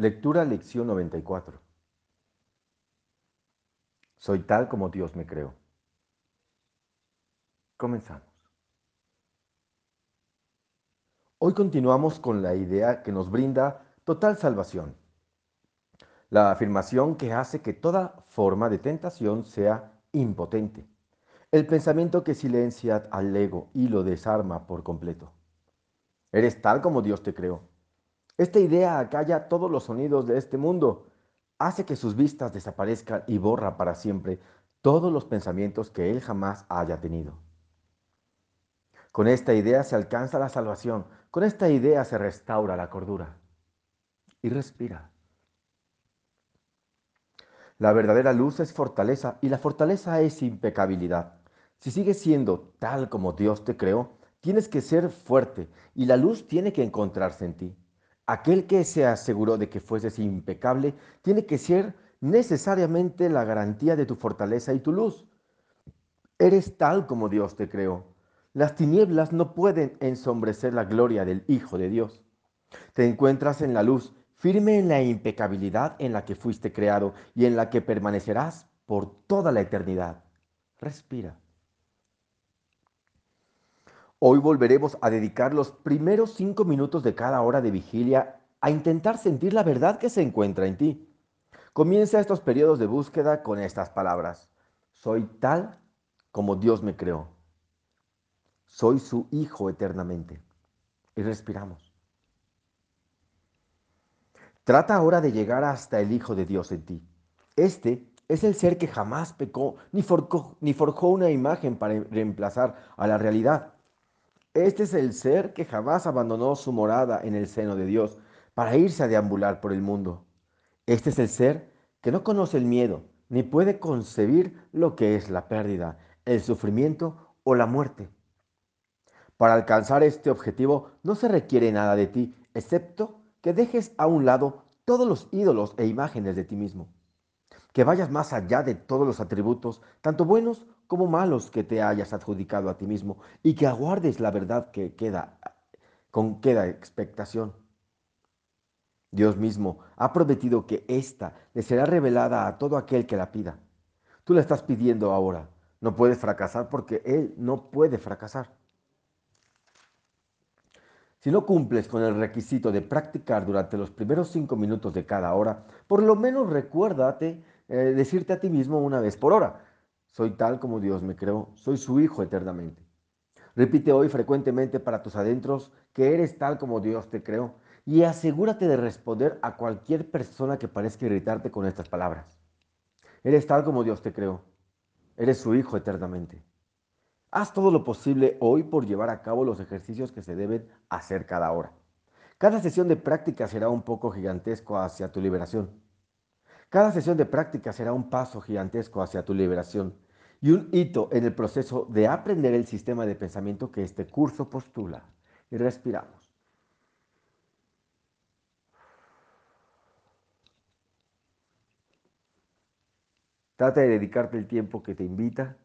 Lectura lección 94. Soy tal como Dios me creó. Comenzamos. Hoy continuamos con la idea que nos brinda total salvación. La afirmación que hace que toda forma de tentación sea impotente. El pensamiento que silencia al ego y lo desarma por completo. Eres tal como Dios te creó. Esta idea acalla todos los sonidos de este mundo, hace que sus vistas desaparezcan y borra para siempre todos los pensamientos que Él jamás haya tenido. Con esta idea se alcanza la salvación, con esta idea se restaura la cordura. Y respira. La verdadera luz es fortaleza y la fortaleza es impecabilidad. Si sigues siendo tal como Dios te creó, tienes que ser fuerte y la luz tiene que encontrarse en ti. Aquel que se aseguró de que fueses impecable tiene que ser necesariamente la garantía de tu fortaleza y tu luz. Eres tal como Dios te creó. Las tinieblas no pueden ensombrecer la gloria del Hijo de Dios. Te encuentras en la luz, firme en la impecabilidad en la que fuiste creado y en la que permanecerás por toda la eternidad. Respira. Hoy volveremos a dedicar los primeros cinco minutos de cada hora de vigilia a intentar sentir la verdad que se encuentra en ti. Comienza estos periodos de búsqueda con estas palabras. Soy tal como Dios me creó. Soy su Hijo eternamente. Y respiramos. Trata ahora de llegar hasta el Hijo de Dios en ti. Este es el ser que jamás pecó ni forjó, ni forjó una imagen para reemplazar a la realidad. Este es el ser que jamás abandonó su morada en el seno de Dios para irse a deambular por el mundo. Este es el ser que no conoce el miedo ni puede concebir lo que es la pérdida, el sufrimiento o la muerte. Para alcanzar este objetivo no se requiere nada de ti, excepto que dejes a un lado todos los ídolos e imágenes de ti mismo. Que vayas más allá de todos los atributos, tanto buenos como malos que te hayas adjudicado a ti mismo y que aguardes la verdad que queda con queda expectación. Dios mismo ha prometido que ésta le será revelada a todo aquel que la pida. Tú la estás pidiendo ahora. No puedes fracasar porque Él no puede fracasar. Si no cumples con el requisito de practicar durante los primeros cinco minutos de cada hora, por lo menos recuérdate eh, decirte a ti mismo una vez por hora, soy tal como Dios me creó, soy su Hijo eternamente. Repite hoy frecuentemente para tus adentros que eres tal como Dios te creó y asegúrate de responder a cualquier persona que parezca irritarte con estas palabras. Eres tal como Dios te creó, eres su Hijo eternamente. Haz todo lo posible hoy por llevar a cabo los ejercicios que se deben hacer cada hora. Cada sesión de práctica será un poco gigantesco hacia tu liberación. Cada sesión de práctica será un paso gigantesco hacia tu liberación y un hito en el proceso de aprender el sistema de pensamiento que este curso postula. Y respiramos. Trata de dedicarte el tiempo que te invita,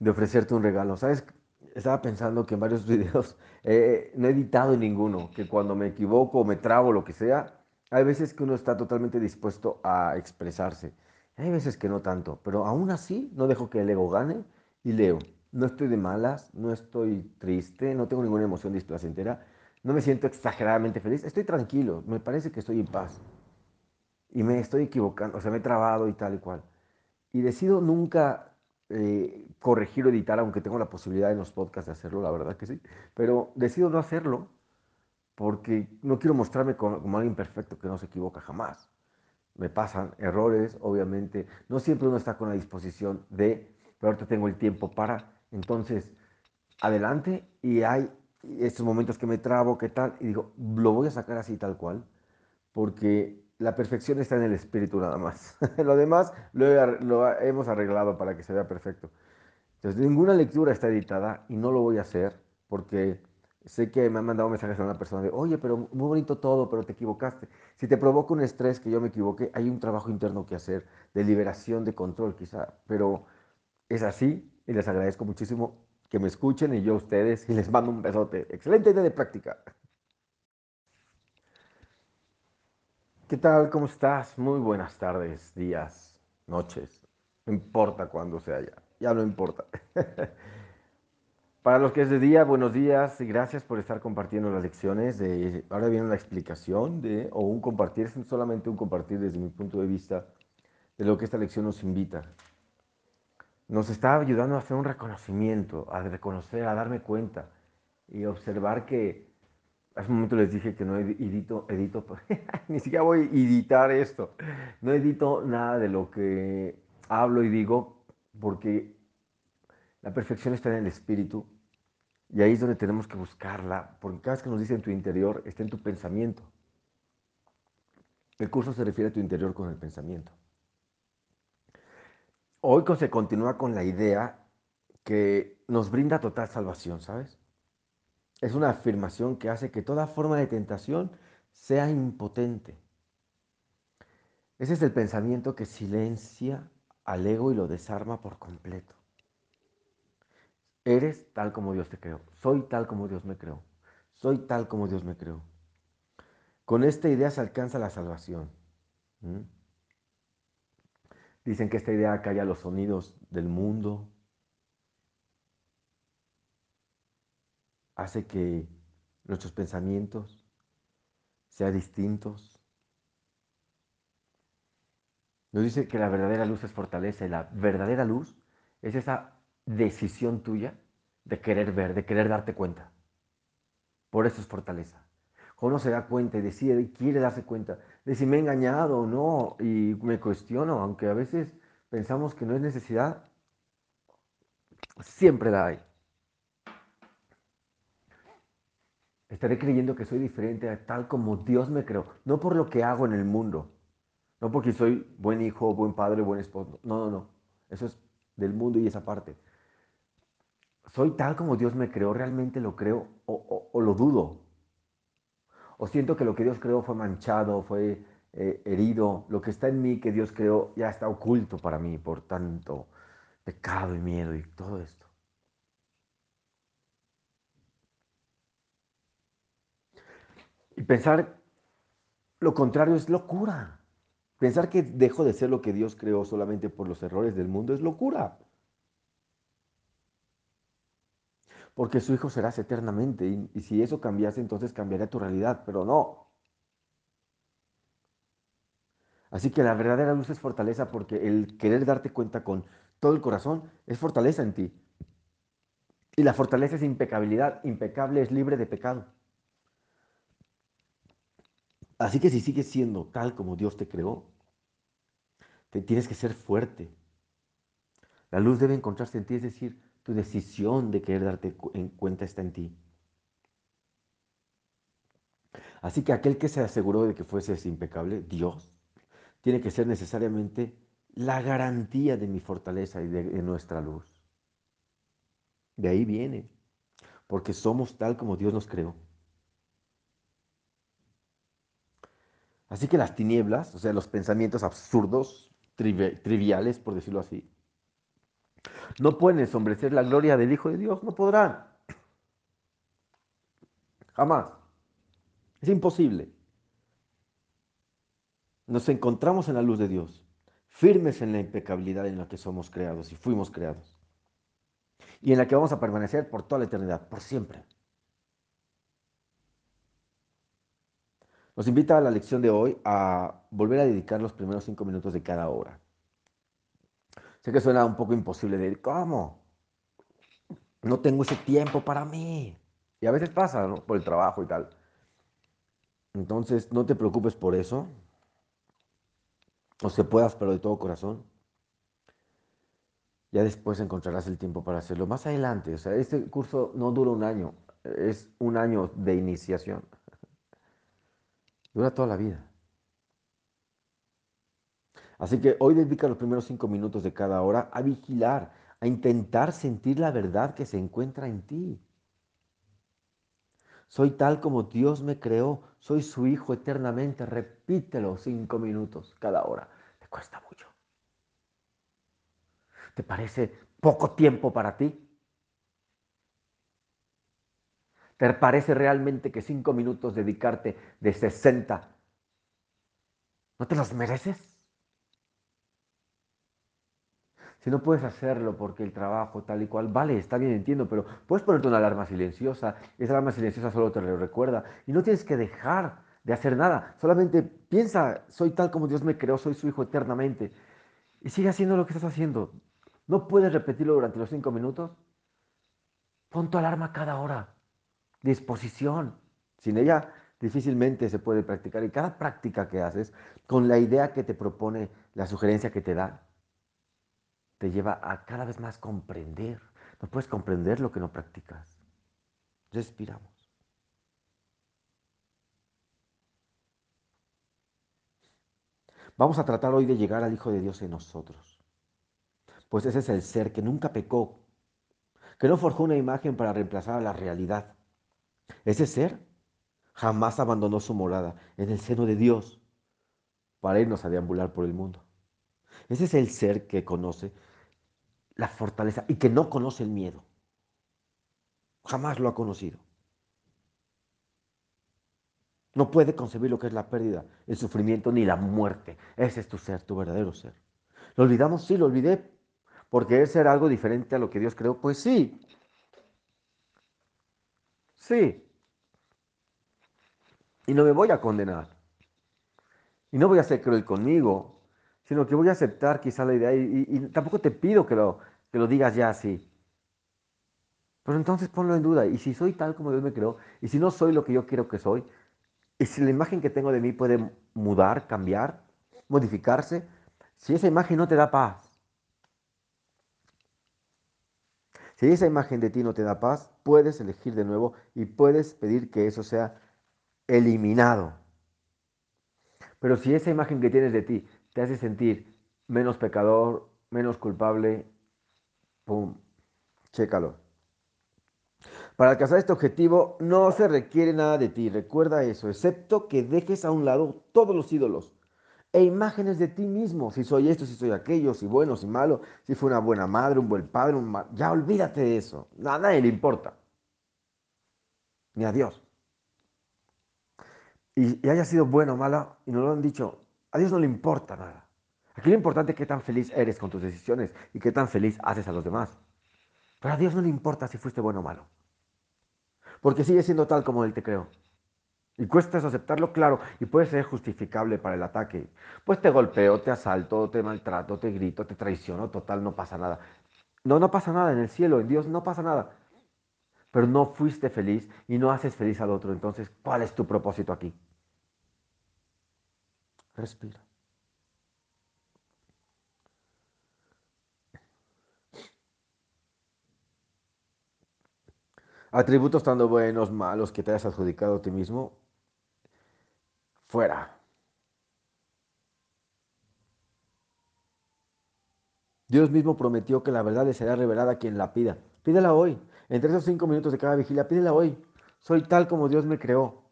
de ofrecerte un regalo. ¿Sabes? Estaba pensando que en varios videos no he editado ninguno, que cuando me equivoco o me trago lo que sea, hay veces que uno está totalmente dispuesto a expresarse. Hay veces que no tanto, pero aún así no dejo que el ego gane y leo. No estoy de malas, no estoy triste, no tengo ninguna emoción displacentera, no me siento exageradamente feliz, estoy tranquilo, me parece que estoy en paz. Y me estoy equivocando, o sea, me he trabado y tal y cual. Y decido nunca eh, corregir o editar, aunque tengo la posibilidad en los podcasts de hacerlo, la verdad que sí, pero decido no hacerlo porque no quiero mostrarme como, alguien perfecto que no se equivoca jamás. Me pasan errores, obviamente. No siempre uno está con la disposición de, pero ahorita tengo el tiempo para. Entonces, adelante y hay estos momentos que me trabo, qué tal, y digo, lo voy a sacar así tal cual, porque la perfección está en el espíritu nada más. lo demás lo, lo, hemos arreglado para que se vea perfecto. Entonces, ninguna lectura está editada y no lo voy a hacer porque Sé que me han mandado mensajes a una persona de, oye, pero muy bonito todo, pero te equivocaste. Si te provoca un estrés que yo me equivoqué, hay un trabajo interno que hacer, de liberación, de control quizá, pero es así y les agradezco muchísimo que me escuchen y yo a ustedes y les mando un besote. Excelente idea de práctica. ¿Qué tal? ¿Cómo estás? Muy buenas tardes, días, noches. No importa cuándo sea ya. Ya no importa. Para los que es de día, buenos días y gracias por estar compartiendo las lecciones. De, ahora viene la explicación de, o un compartir, es solamente un compartir desde mi punto de vista de lo que esta lección nos invita. Nos está ayudando a hacer un reconocimiento, a reconocer, a darme cuenta y observar que hace un momento les dije que no edito, edito, ni siquiera voy a editar esto. No edito nada de lo que hablo y digo porque la perfección está en el espíritu y ahí es donde tenemos que buscarla, porque cada vez que nos dice en tu interior, está en tu pensamiento. El curso se refiere a tu interior con el pensamiento. Hoy se continúa con la idea que nos brinda total salvación, ¿sabes? Es una afirmación que hace que toda forma de tentación sea impotente. Ese es el pensamiento que silencia al ego y lo desarma por completo. Eres tal como Dios te creó. Soy tal como Dios me creó. Soy tal como Dios me creó. Con esta idea se alcanza la salvación. Dicen que esta idea calla los sonidos del mundo. Hace que nuestros pensamientos sean distintos. Nos dice que la verdadera luz es fortaleza y la verdadera luz es esa decisión tuya de querer ver, de querer darte cuenta. Por eso es fortaleza. Uno se da cuenta y decide quiere darse cuenta de si me he engañado o no y me cuestiono, aunque a veces pensamos que no es necesidad, siempre la hay. Estaré creyendo que soy diferente tal como Dios me creó, no por lo que hago en el mundo, no porque soy buen hijo, buen padre, buen esposo, no, no, no, eso es del mundo y esa parte soy tal como Dios me creó, realmente lo creo o, lo dudo. O siento que lo que Dios creó fue manchado, fue eh, herido. Lo que está en mí que Dios creó ya está oculto para mí por tanto pecado y miedo y todo esto. Y pensar lo contrario es locura. Pensar que dejo de ser lo que Dios creó solamente por los errores del mundo es locura. Porque su hijo serás eternamente. Y, si eso cambiase, entonces cambiaría tu realidad, pero no. Así que la verdadera luz es fortaleza porque el querer darte cuenta con todo el corazón es fortaleza en ti. Y la fortaleza es impecabilidad. Impecable es libre de pecado. Así que si sigues siendo tal como Dios te creó, te tienes que ser fuerte. La luz debe encontrarse en ti, es decir, tu decisión de querer darte en cuenta está en ti. Así que aquel que se aseguró de que fueses impecable, Dios, tiene que ser necesariamente la garantía de mi fortaleza y de, de nuestra luz. De ahí viene, porque somos tal como Dios nos creó. Así que las tinieblas, o sea, los pensamientos absurdos, triviales, por decirlo así, no pueden ensombrecer la gloria del Hijo de Dios, no podrán. Jamás. Es imposible. Nos encontramos en la luz de Dios, firmes en la impecabilidad en la que somos creados y fuimos creados. Y en la que vamos a permanecer por toda la eternidad, por siempre. Nos invita a la lección de hoy a volver a dedicar los primeros cinco minutos de cada hora. Sé que suena un poco imposible de decir, ¿cómo? No tengo ese tiempo para mí. Y a veces pasa, ¿no? Por el trabajo y tal. Entonces, no te preocupes por eso. O se puedas, pero de todo corazón. Ya después encontrarás el tiempo para hacerlo. Más adelante, o sea, este curso no dura un año, es un año de iniciación. Dura toda la vida. Así que hoy dedica los primeros cinco minutos de cada hora a vigilar, a intentar sentir la verdad que se encuentra en ti. Soy tal como Dios me creó, soy su hijo eternamente. Repítelo cinco minutos cada hora. Te cuesta mucho. ¿Te parece poco tiempo para ti? ¿Te parece realmente que cinco minutos dedicarte de 60 ¿No te los mereces? Si no puedes hacerlo porque el trabajo tal y cual, vale, está bien, entiendo, pero puedes ponerte una alarma silenciosa. Esa alarma silenciosa solo te lo recuerda. Y no tienes que dejar de hacer nada. Solamente piensa, soy tal como Dios me creó, soy su hijo eternamente. Y sigue haciendo lo que estás haciendo. ¿No puedes repetirlo durante los cinco minutos? Pon tu alarma cada hora. Disposición. Sin ella difícilmente se puede practicar. Y cada práctica que haces, con la idea que te propone, la sugerencia que te da, te lleva a cada vez más comprender. No puedes comprender lo que no practicas. Respiramos. Vamos a tratar hoy de llegar al Hijo de Dios en nosotros. Pues ese es el ser que nunca pecó, que no forjó una imagen para reemplazar a la realidad. Ese ser jamás abandonó su morada en el seno de Dios para irnos a deambular por el mundo. Ese es el ser que conoce la fortaleza y que no conoce el miedo. Jamás lo ha conocido. No puede concebir lo que es la pérdida, el sufrimiento ni la muerte. Ese es tu ser, tu verdadero ser. ¿Lo olvidamos? Sí, lo olvidé. Porque es ser algo diferente a lo que Dios creó. Pues sí. Sí. Y no me voy a condenar. Y no voy a ser cruel conmigo sino que voy a aceptar quizá la idea y, tampoco te pido que lo, que lo digas ya así. Pero entonces ponlo en duda. Y si soy tal como Dios me creó, y si no soy lo que yo quiero que soy, y si la imagen que tengo de mí puede mudar, cambiar, modificarse, si esa imagen no te da paz, si esa imagen de ti no te da paz, puedes elegir de nuevo y puedes pedir que eso sea eliminado. Pero si esa imagen que tienes de ti te hace sentir menos pecador, menos culpable, ¡pum! Chécalo. Para alcanzar este objetivo no se requiere nada de ti, recuerda eso, excepto que dejes a un lado todos los ídolos e imágenes de ti mismo, si soy esto, si soy aquello, si bueno, si malo, si fue una buena madre, un buen padre, un ya olvídate de eso, a nadie le importa, ni a Dios. Y, y haya sido bueno o mala, y nos lo han dicho, a Dios no le importa nada. Aquí lo importante es qué tan feliz eres con tus decisiones y qué tan feliz haces a los demás. Pero a Dios no le importa si fuiste bueno o malo. Porque sigue siendo tal como Él te creó. Y cuesta aceptarlo, claro, y puede ser justificable para el ataque. Pues te golpeo, te asalto, te maltrato, te grito, te traiciono, total, no pasa nada. No, no pasa nada en el cielo, en Dios no pasa nada. Pero no fuiste feliz y no haces feliz al otro. Entonces, ¿cuál es tu propósito aquí? Respira. Atributos tanto buenos, malos que te hayas adjudicado a ti mismo, fuera. Dios mismo prometió que la verdad le será revelada a quien la pida. Pídela hoy. Entre esos cinco minutos de cada vigilia, pídela hoy. Soy tal como Dios me creó.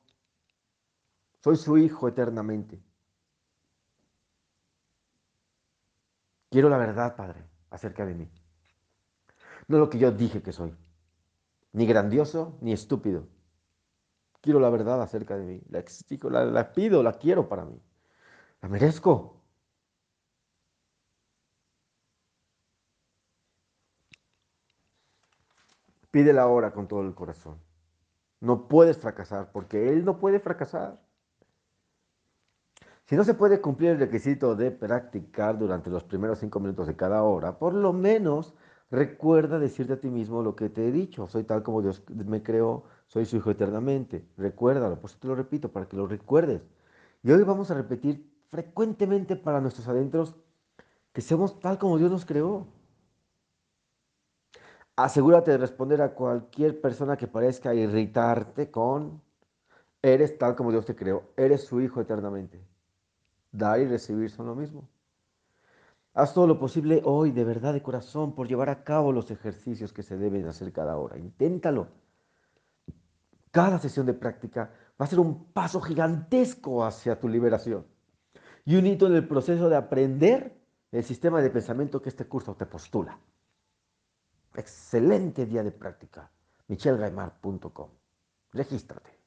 Soy su hijo eternamente. Quiero la verdad, Padre, acerca de mí. No lo que yo dije que soy. Ni grandioso, ni estúpido. Quiero la verdad acerca de mí. La exijo, la, la pido, la quiero para mí. La merezco. Pídela ahora con todo el corazón. No puedes fracasar porque Él no puede fracasar. Si no se puede cumplir el requisito de practicar durante los primeros cinco minutos de cada hora, por lo menos recuerda decirte a ti mismo lo que te he dicho. Soy tal como Dios me creó, soy su hijo eternamente. Recuérdalo, por eso te lo repito, para que lo recuerdes. Y hoy vamos a repetir frecuentemente para nuestros adentros que somos tal como Dios nos creó. Asegúrate de responder a cualquier persona que parezca irritarte con, eres tal como Dios te creó, eres su hijo eternamente. Dar y recibir son lo mismo. Haz todo lo posible hoy, de verdad, de corazón, por llevar a cabo los ejercicios que se deben hacer cada hora. Inténtalo. Cada sesión de práctica va a ser un paso gigantesco hacia tu liberación y un hito en el proceso de aprender el sistema de pensamiento que este curso te postula. Excelente día de práctica. michelgaimar.com. Regístrate.